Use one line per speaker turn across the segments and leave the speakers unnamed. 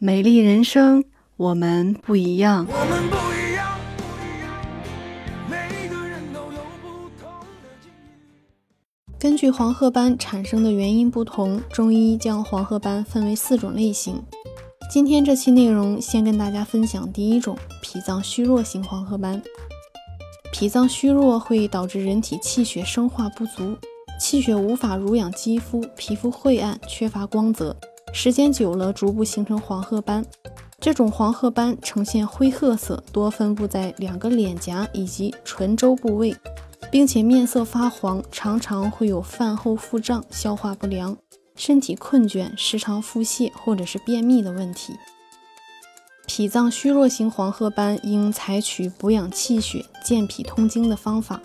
美丽人生，我们不一样。
我们不一样，不一样，每个人都有不同的境遇。
根据黄褐斑产生的原因不同，中医将黄褐斑分为四种类型。今天这期内容先跟大家分享第一种脾脏虚弱型黄褐斑。脾脏虚弱会导致人体气血生化不足，气血无法濡养肌肤，皮肤晦暗，缺乏光泽。时间久了，逐步形成黄褐斑。这种黄褐斑呈现灰褐色，多分布在两个脸颊以及唇周部位，并且面色发黄，常常会有饭后腹胀、消化不良、身体困倦、时常腹泻或者是便秘的问题。脾脏虚弱型黄褐斑应采取补养气血、健脾通经的方法。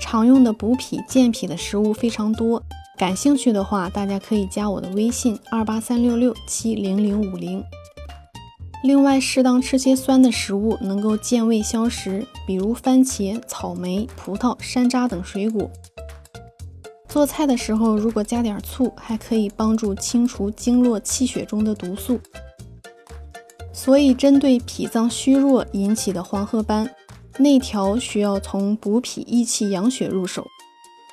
常用的补脾健脾的食物非常多。感兴趣的话，大家可以加我的微信二八三六六七零零五零。另外，适当吃些酸的食物，能够健胃消食，比如番茄、草莓、葡萄、山楂等水果。做菜的时候，如果加点醋，还可以帮助清除经络气血中的毒素。所以，针对脾脏虚弱引起的黄褐斑，内调需要从补脾益气养血入手。